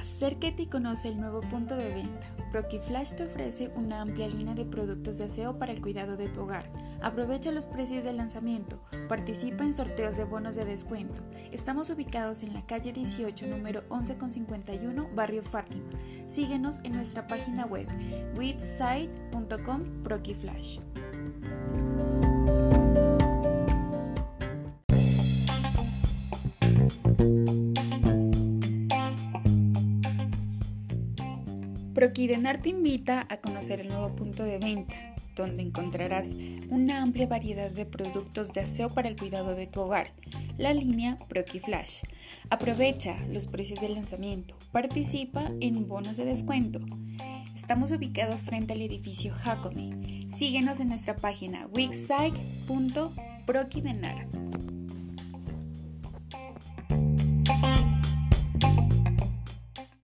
Acércate y conoce el nuevo punto de venta. Flash te ofrece una amplia línea de productos de aseo para el cuidado de tu hogar. Aprovecha los precios de lanzamiento. Participa en sorteos de bonos de descuento. Estamos ubicados en la calle 18, número 1151, barrio Fátima. Síguenos en nuestra página web website.com Flash. Proquidenar te invita a conocer el nuevo punto de venta, donde encontrarás una amplia variedad de productos de aseo para el cuidado de tu hogar, la línea Flash. Aprovecha los precios de lanzamiento, participa en bonos de descuento. Estamos ubicados frente al edificio Jacome. Síguenos en nuestra página wixsite.proquidenar.